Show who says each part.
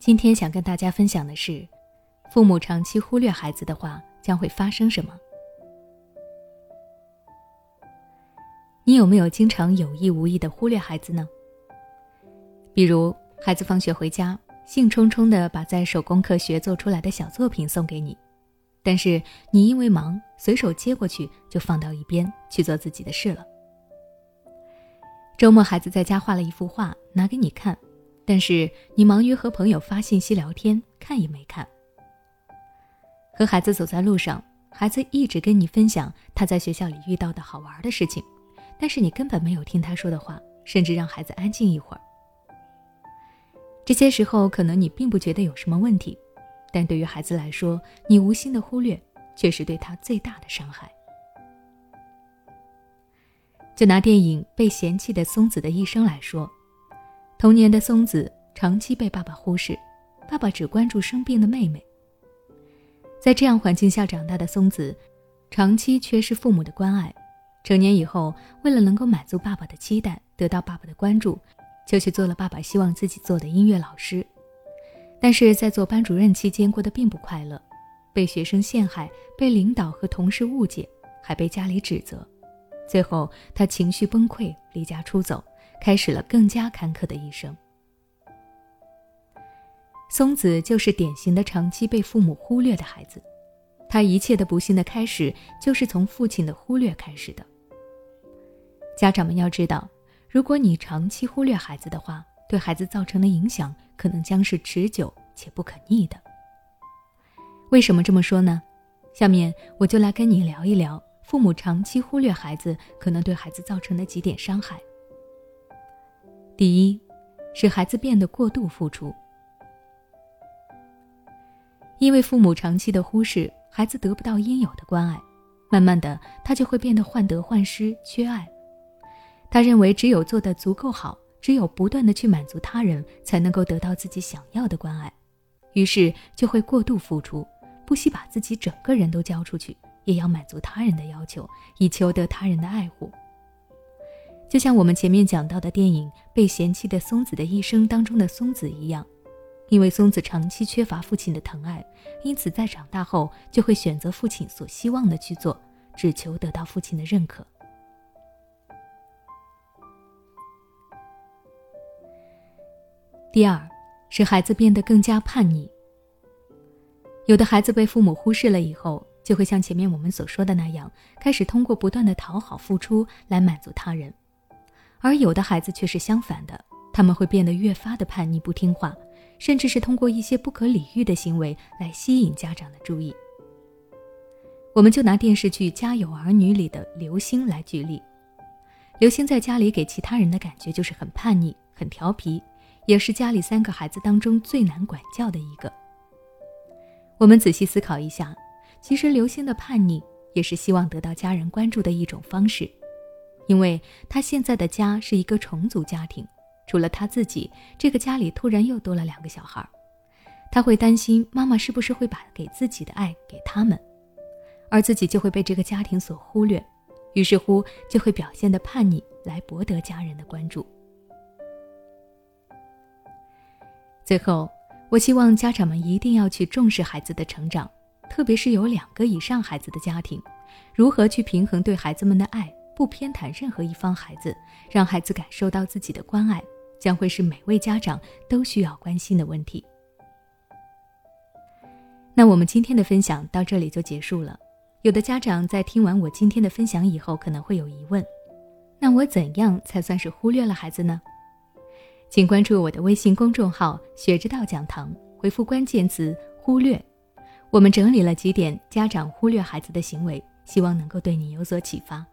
Speaker 1: 今天想跟大家分享的是，父母长期忽略孩子的话，将会发生什么？你有没有经常有意无意的忽略孩子呢？比如，孩子放学回家，兴冲冲的把在手工课学做出来的小作品送给你，但是你因为忙，随手接过去就放到一边去做自己的事了。周末，孩子在家画了一幅画，拿给你看。但是你忙于和朋友发信息聊天，看也没看。和孩子走在路上，孩子一直跟你分享他在学校里遇到的好玩的事情，但是你根本没有听他说的话，甚至让孩子安静一会儿。这些时候，可能你并不觉得有什么问题，但对于孩子来说，你无心的忽略，却是对他最大的伤害。就拿电影《被嫌弃的松子的一生》来说。童年的松子长期被爸爸忽视，爸爸只关注生病的妹妹。在这样环境下长大的松子，长期缺失父母的关爱。成年以后，为了能够满足爸爸的期待，得到爸爸的关注，就去做了爸爸希望自己做的音乐老师。但是在做班主任期间，过得并不快乐，被学生陷害，被领导和同事误解，还被家里指责。最后，他情绪崩溃，离家出走。开始了更加坎坷的一生。松子就是典型的长期被父母忽略的孩子，他一切的不幸的开始就是从父亲的忽略开始的。家长们要知道，如果你长期忽略孩子的话，对孩子造成的影响可能将是持久且不可逆的。为什么这么说呢？下面我就来跟你聊一聊父母长期忽略孩子可能对孩子造成的几点伤害。第一，使孩子变得过度付出。因为父母长期的忽视，孩子得不到应有的关爱，慢慢的，他就会变得患得患失、缺爱。他认为只有做得足够好，只有不断的去满足他人，才能够得到自己想要的关爱，于是就会过度付出，不惜把自己整个人都交出去，也要满足他人的要求，以求得他人的爱护。就像我们前面讲到的电影《被嫌弃的松子的一生》当中的松子一样，因为松子长期缺乏父亲的疼爱，因此在长大后就会选择父亲所希望的去做，只求得到父亲的认可。第二，使孩子变得更加叛逆。有的孩子被父母忽视了以后，就会像前面我们所说的那样，开始通过不断的讨好付出来满足他人。而有的孩子却是相反的，他们会变得越发的叛逆不听话，甚至是通过一些不可理喻的行为来吸引家长的注意。我们就拿电视剧《家有儿女》里的刘星来举例，刘星在家里给其他人的感觉就是很叛逆、很调皮，也是家里三个孩子当中最难管教的一个。我们仔细思考一下，其实刘星的叛逆也是希望得到家人关注的一种方式。因为他现在的家是一个重组家庭，除了他自己，这个家里突然又多了两个小孩，他会担心妈妈是不是会把给自己的爱给他们，而自己就会被这个家庭所忽略，于是乎就会表现的叛逆来博得家人的关注。最后，我希望家长们一定要去重视孩子的成长，特别是有两个以上孩子的家庭，如何去平衡对孩子们的爱。不偏袒任何一方孩子，让孩子感受到自己的关爱，将会是每位家长都需要关心的问题。那我们今天的分享到这里就结束了。有的家长在听完我今天的分享以后，可能会有疑问：那我怎样才算是忽略了孩子呢？请关注我的微信公众号“学之道讲堂”，回复关键词“忽略”，我们整理了几点家长忽略孩子的行为，希望能够对你有所启发。